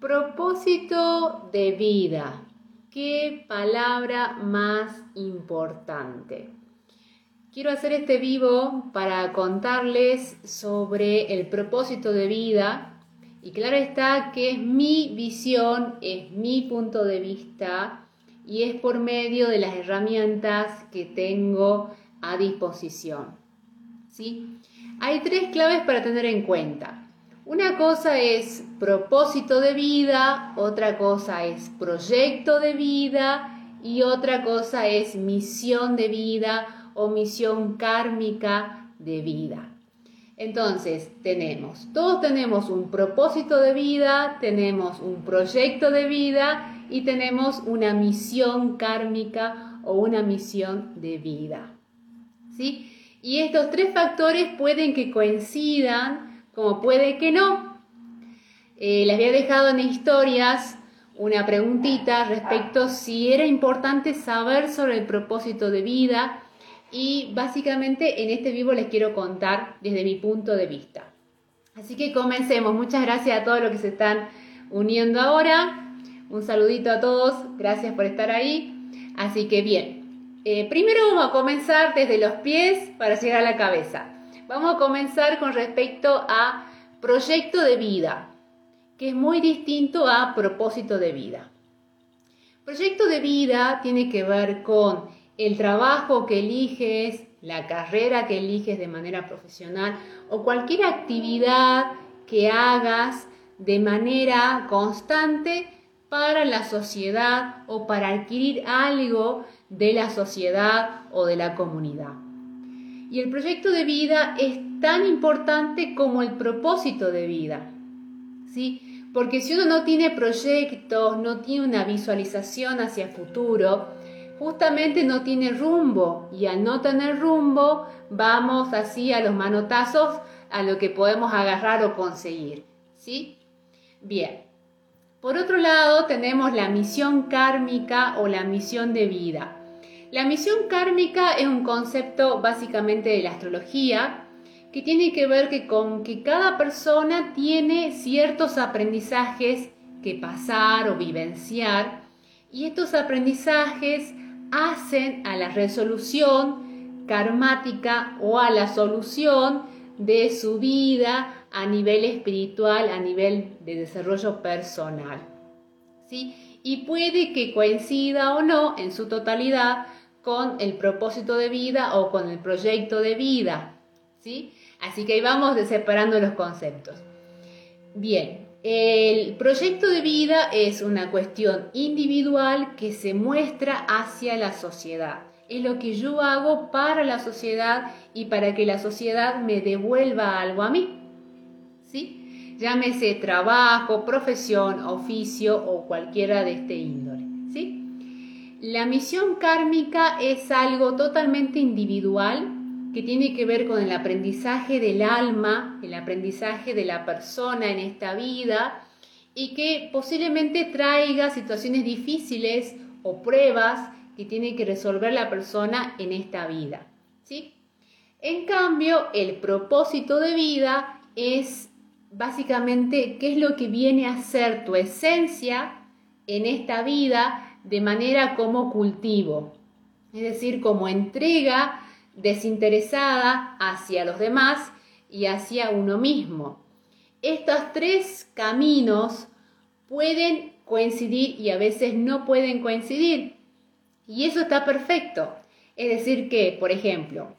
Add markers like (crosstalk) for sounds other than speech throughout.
Propósito de vida. Qué palabra más importante. Quiero hacer este vivo para contarles sobre el propósito de vida y claro está que es mi visión, es mi punto de vista y es por medio de las herramientas que tengo a disposición. ¿Sí? Hay tres claves para tener en cuenta. Una cosa es propósito de vida, otra cosa es proyecto de vida y otra cosa es misión de vida o misión kármica de vida. Entonces, tenemos, todos tenemos un propósito de vida, tenemos un proyecto de vida y tenemos una misión kármica o una misión de vida. ¿Sí? Y estos tres factores pueden que coincidan como puede que no. Eh, les había dejado en historias una preguntita respecto si era importante saber sobre el propósito de vida y básicamente en este vivo les quiero contar desde mi punto de vista. Así que comencemos. Muchas gracias a todos los que se están uniendo ahora. Un saludito a todos. Gracias por estar ahí. Así que bien. Eh, primero vamos a comenzar desde los pies para llegar a la cabeza. Vamos a comenzar con respecto a proyecto de vida, que es muy distinto a propósito de vida. Proyecto de vida tiene que ver con el trabajo que eliges, la carrera que eliges de manera profesional o cualquier actividad que hagas de manera constante para la sociedad o para adquirir algo de la sociedad o de la comunidad. Y el proyecto de vida es tan importante como el propósito de vida. ¿Sí? Porque si uno no tiene proyectos, no tiene una visualización hacia el futuro, justamente no tiene rumbo. Y al no tener rumbo, vamos así a los manotazos a lo que podemos agarrar o conseguir. ¿Sí? Bien. Por otro lado, tenemos la misión kármica o la misión de vida. La misión kármica es un concepto básicamente de la astrología que tiene que ver que con que cada persona tiene ciertos aprendizajes que pasar o vivenciar y estos aprendizajes hacen a la resolución karmática o a la solución de su vida a nivel espiritual, a nivel de desarrollo personal. ¿Sí? Y puede que coincida o no en su totalidad con el propósito de vida o con el proyecto de vida. ¿sí? Así que ahí vamos separando los conceptos. Bien, el proyecto de vida es una cuestión individual que se muestra hacia la sociedad. Es lo que yo hago para la sociedad y para que la sociedad me devuelva algo a mí. ¿Sí? Llámese trabajo, profesión, oficio o cualquiera de este índole. La misión kármica es algo totalmente individual que tiene que ver con el aprendizaje del alma, el aprendizaje de la persona en esta vida y que posiblemente traiga situaciones difíciles o pruebas que tiene que resolver la persona en esta vida. ¿sí? En cambio, el propósito de vida es básicamente qué es lo que viene a ser tu esencia en esta vida de manera como cultivo, es decir, como entrega desinteresada hacia los demás y hacia uno mismo. Estos tres caminos pueden coincidir y a veces no pueden coincidir. Y eso está perfecto. Es decir, que, por ejemplo,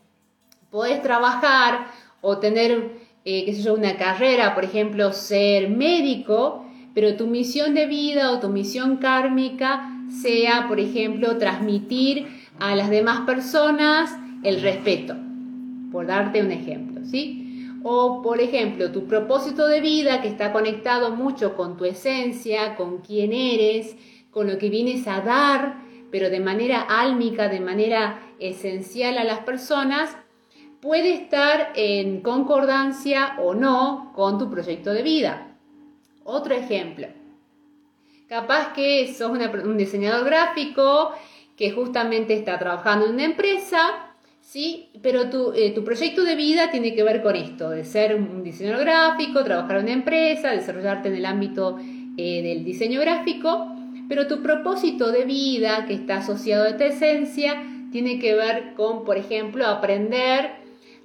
podés trabajar o tener, eh, qué una carrera, por ejemplo, ser médico, pero tu misión de vida o tu misión kármica sea, por ejemplo, transmitir a las demás personas el respeto, por darte un ejemplo, ¿sí? O, por ejemplo, tu propósito de vida que está conectado mucho con tu esencia, con quién eres, con lo que vienes a dar, pero de manera álmica, de manera esencial a las personas, puede estar en concordancia o no con tu proyecto de vida. Otro ejemplo. Capaz que sos un diseñador gráfico que justamente está trabajando en una empresa, ¿sí? Pero tu, eh, tu proyecto de vida tiene que ver con esto, de ser un diseñador gráfico, trabajar en una empresa, desarrollarte en el ámbito eh, del diseño gráfico, pero tu propósito de vida que está asociado a esta esencia tiene que ver con, por ejemplo, aprender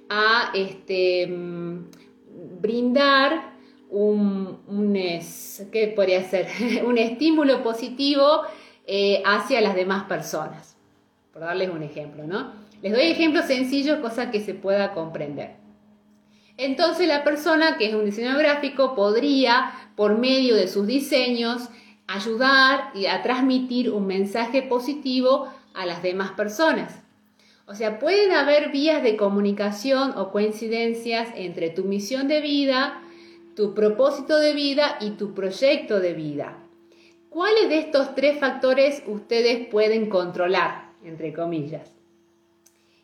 a este, mm, brindar un, ¿qué podría ser? (laughs) un estímulo positivo eh, hacia las demás personas, por darles un ejemplo, ¿no? Les doy ejemplos sencillos, cosa que se pueda comprender. Entonces la persona que es un diseñador gráfico podría, por medio de sus diseños, ayudar y a transmitir un mensaje positivo a las demás personas. O sea, pueden haber vías de comunicación o coincidencias entre tu misión de vida, tu propósito de vida y tu proyecto de vida. ¿Cuáles de estos tres factores ustedes pueden controlar, entre comillas?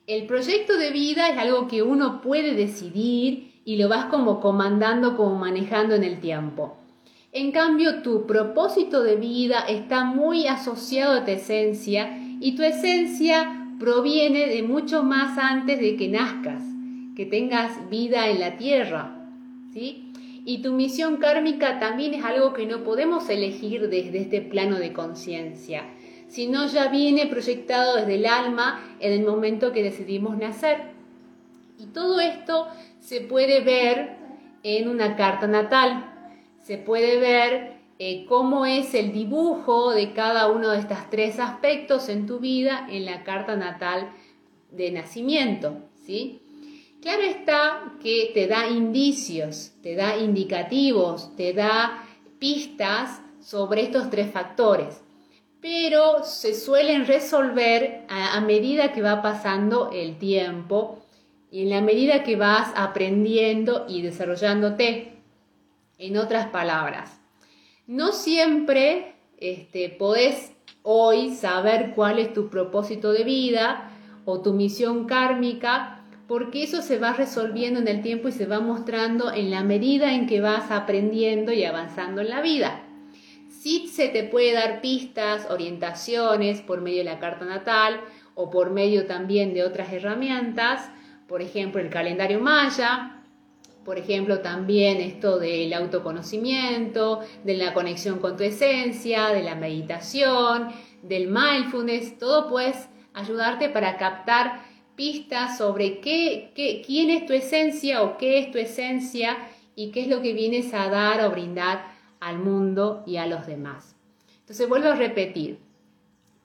El proyecto de vida es algo que uno puede decidir y lo vas como comandando, como manejando en el tiempo. En cambio, tu propósito de vida está muy asociado a tu esencia y tu esencia proviene de mucho más antes de que nazcas, que tengas vida en la tierra. ¿sí? Y tu misión kármica también es algo que no podemos elegir desde este plano de conciencia, sino ya viene proyectado desde el alma en el momento que decidimos nacer. Y todo esto se puede ver en una carta natal, se puede ver eh, cómo es el dibujo de cada uno de estos tres aspectos en tu vida en la carta natal de nacimiento, ¿sí? Claro está que te da indicios, te da indicativos, te da pistas sobre estos tres factores, pero se suelen resolver a, medida que va pasando el tiempo y en la medida que vas aprendiendo y desarrollándote. En otras palabras, no siempre este, podés hoy saber cuál es tu propósito de vida o tu misión kármica, porque eso se va resolviendo en el tiempo y se va mostrando en la medida en que vas aprendiendo y avanzando en la vida. Sí se te puede dar pistas, orientaciones por medio de la carta natal o por medio también de otras herramientas, por ejemplo el calendario maya, por ejemplo, también esto del autoconocimiento, de la conexión con tu esencia, de la meditación, del mindfulness, todo puedes ayudarte para captar sobre qué, quién es tu esencia o qué es tu esencia y qué es lo que vienes a dar o brindar al mundo y a los demás. Entonces vuelvo a repetir,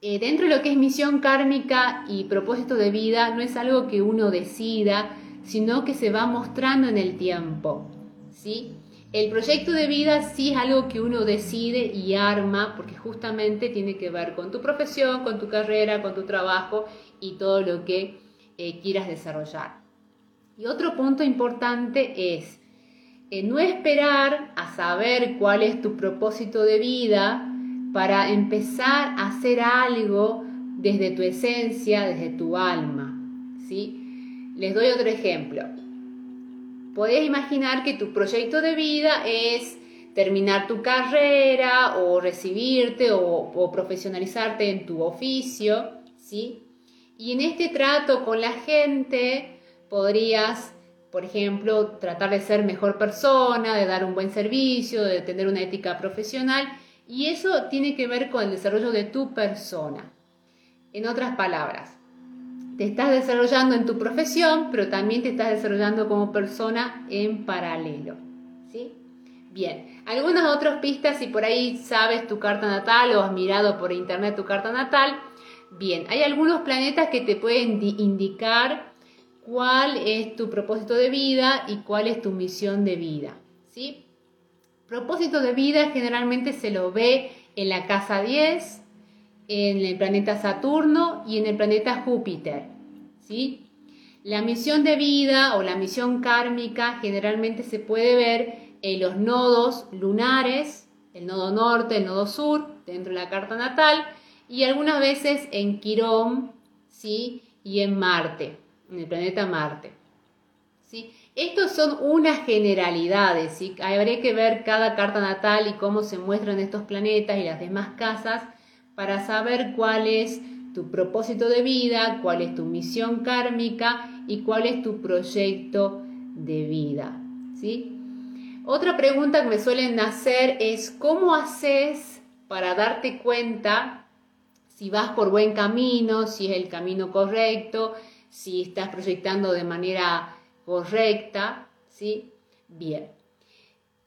eh, dentro de lo que es misión kármica y propósito de vida, no es algo que uno decida, sino que se va mostrando en el tiempo. ¿sí? El proyecto de vida sí es algo que uno decide y arma porque justamente tiene que ver con tu profesión, con tu carrera, con tu trabajo y todo lo que eh, quieras desarrollar. Y otro punto importante es eh, no esperar a saber cuál es tu propósito de vida para empezar a hacer algo desde tu esencia, desde tu alma. ¿sí? Les doy otro ejemplo. Podés imaginar que tu proyecto de vida es terminar tu carrera o recibirte o, profesionalizarte en tu oficio, ¿sí? Y en este trato con la gente podrías, por ejemplo, tratar de ser mejor persona, de dar un buen servicio, de tener una ética profesional, y eso tiene que ver con el desarrollo de tu persona. En otras palabras, te estás desarrollando en tu profesión, pero también te estás desarrollando como persona en paralelo. ¿sí? Bien, algunas otras pistas, si por ahí sabes tu carta natal o has mirado por internet tu carta natal, bien, hay algunos planetas que te pueden indicar cuál es tu propósito de vida y cuál es tu misión de vida. ¿sí? Propósito de vida generalmente se lo ve en la casa 10, en el planeta Saturno y en el planeta Júpiter. ¿sí? La misión de vida o la misión kármica generalmente se puede ver en los nodos lunares, el nodo norte, el nodo sur, dentro de la carta natal, y algunas veces en Quirón ¿sí? y en Marte, en el planeta Marte. ¿sí? Estos son unas generalidades, ¿sí? habría que ver cada carta natal y cómo se muestran estos planetas y las demás casas para saber cuál es tu propósito de vida, cuál es tu misión kármica y cuál es tu proyecto de vida. ¿sí? Otra pregunta que me suelen hacer es, ¿cómo haces para darte cuenta si vas por buen camino, si es el camino correcto, si estás proyectando de manera correcta? ¿Sí? Bien.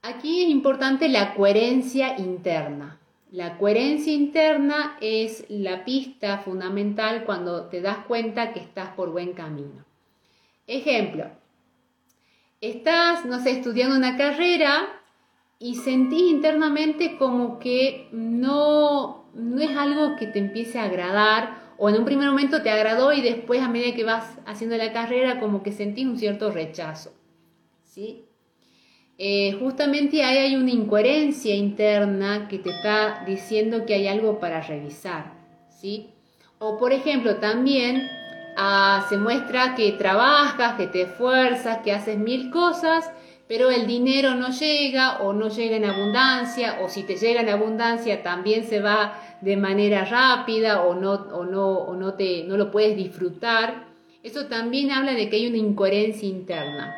Aquí es importante la coherencia interna. La coherencia interna es la pista fundamental cuando te das cuenta que estás por buen camino. Ejemplo, estás, no sé, estudiando una carrera y sentís internamente como que no, no es algo que te empiece a agradar o en un primer momento te agradó y después a medida que vas haciendo la carrera como que sentís un cierto rechazo. ¿Sí? Eh, justamente ahí hay una incoherencia interna que te está diciendo que hay algo para revisar, ¿sí? O por ejemplo, también ah, se muestra que trabajas, que te esfuerzas, que haces mil cosas, pero el dinero no llega o no llega en abundancia, o si te llega en abundancia también se va de manera rápida o no, o no, o no, te, no lo puedes disfrutar. Eso también habla de que hay una incoherencia interna.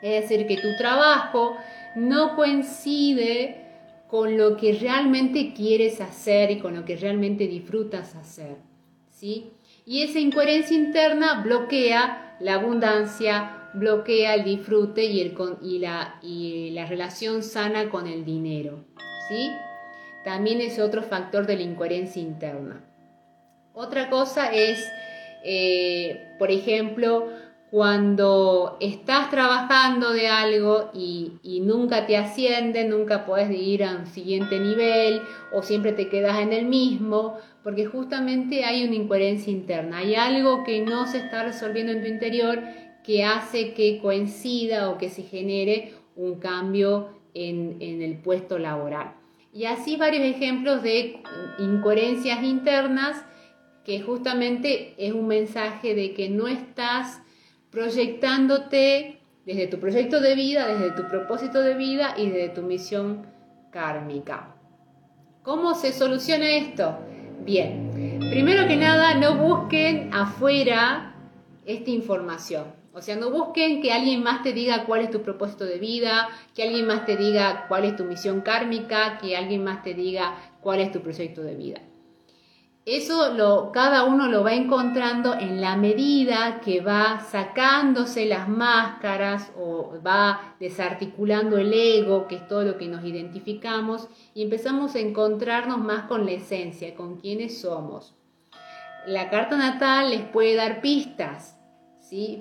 Es decir, que tu trabajo no coincide con lo que realmente quieres hacer y con lo que realmente disfrutas hacer. ¿sí? Y esa incoherencia interna bloquea la abundancia, bloquea el disfrute y, el, y, la, y la relación sana con el dinero. ¿sí? También es otro factor de la incoherencia interna. Otra cosa es, eh, por ejemplo, cuando estás trabajando de algo y, nunca te asciende, nunca puedes ir a un siguiente nivel o siempre te quedas en el mismo, porque justamente hay una incoherencia interna, hay algo que no se está resolviendo en tu interior que hace que coincida o que se genere un cambio en, en el puesto laboral. Y así varios ejemplos de incoherencias internas que justamente es un mensaje de que no estás proyectándote desde tu proyecto de vida, desde tu propósito de vida y desde tu misión kármica. ¿Cómo se soluciona esto? Bien, primero que nada, no busquen afuera esta información. O sea, no busquen que alguien más te diga cuál es tu propósito de vida, que alguien más te diga cuál es tu misión kármica, que alguien más te diga cuál es tu proyecto de vida. Eso lo, cada uno lo va encontrando en la medida que va sacándose las máscaras o va desarticulando el ego, que es todo lo que nos identificamos, y empezamos a encontrarnos más con la esencia, con quienes somos. La carta natal les puede dar pistas,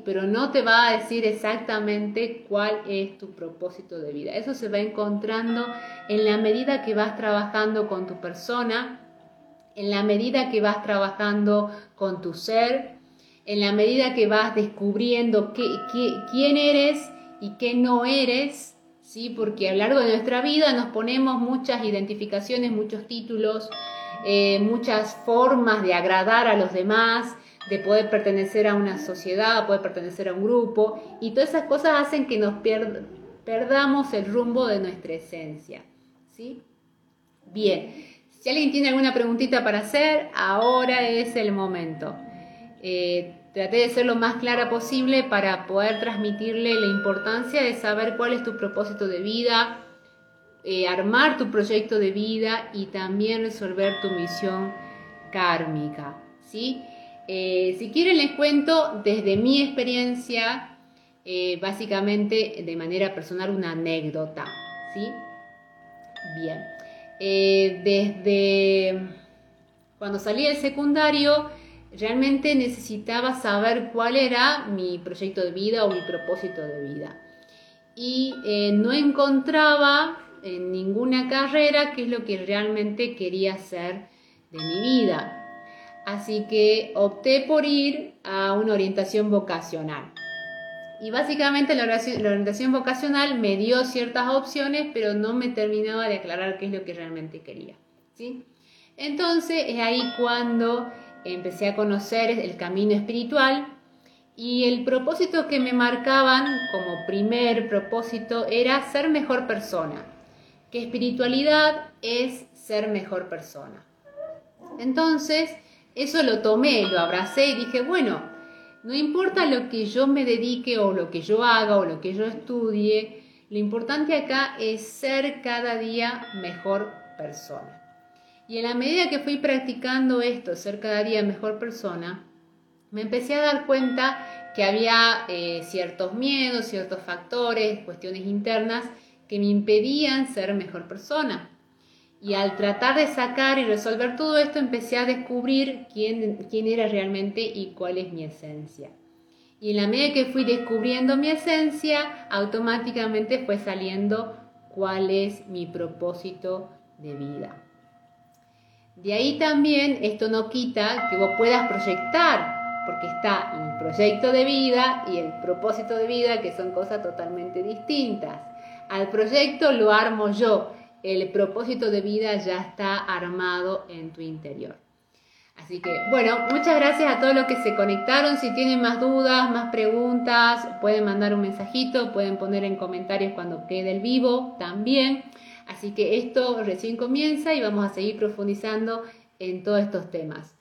pero no te va a decir exactamente cuál es tu propósito de vida. Eso se va encontrando en la medida que vas trabajando con tu persona en la medida que vas trabajando con tu ser, en la medida que vas descubriendo quién eres y qué no eres, ¿sí? porque a lo largo de nuestra vida nos ponemos muchas identificaciones, muchos títulos, eh, muchas formas de agradar a los demás, de poder pertenecer a una sociedad, poder pertenecer a un grupo, y todas esas cosas hacen que nos perdamos el rumbo de nuestra esencia. ¿sí? Bien. Si alguien tiene alguna preguntita para hacer, ahora es el momento. Eh, traté de ser lo más clara posible para poder transmitirle la importancia de saber cuál es tu propósito de vida, eh, armar tu proyecto de vida y también resolver tu misión kármica. ¿sí? Eh, si quieren les cuento desde mi experiencia, básicamente de manera personal, una anécdota. ¿sí? Bien. Eh, desde cuando salí del secundario, realmente necesitaba saber cuál era mi proyecto de vida o mi propósito de vida. Y eh, no encontraba en ninguna carrera qué es lo que realmente quería hacer de mi vida. Así que opté por ir a una orientación vocacional. Y básicamente la, orientación vocacional me dio ciertas opciones, pero no me terminaba de aclarar qué es lo que realmente quería. ¿sí? Entonces es ahí cuando empecé a conocer el camino espiritual y el propósito que me marcaban como primer propósito era ser mejor persona, que espiritualidad es ser mejor persona. Entonces, eso lo tomé, lo abracé y dije, bueno, no importa lo que yo me dedique o lo que yo haga o lo que yo estudie, Lo importante acá es ser cada día mejor persona. Y en la medida que fui practicando esto, ser cada día mejor persona, me empecé a dar cuenta que había eh, ciertos miedos, ciertos factores, cuestiones internas que me impedían ser mejor persona. Y al tratar de sacar y resolver todo esto, empecé a descubrir quién, quién era realmente y cuál es mi esencia. Y en la medida que fui descubriendo mi esencia, automáticamente fue saliendo cuál es mi propósito de vida. De ahí también esto no quita que vos puedas proyectar, porque está el proyecto de vida y el propósito de vida, que son cosas totalmente distintas. Al proyecto lo armo yo, el propósito de vida ya está armado en tu interior. Así que, bueno, muchas gracias a todos los que se conectaron. Si tienen más dudas, más preguntas, pueden mandar un mensajito, pueden poner en comentarios cuando quede el vivo también. Así que esto recién comienza y vamos a seguir profundizando en todos estos temas.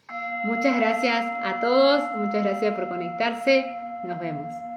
Muchas gracias a todos, muchas gracias por conectarse. Nos vemos.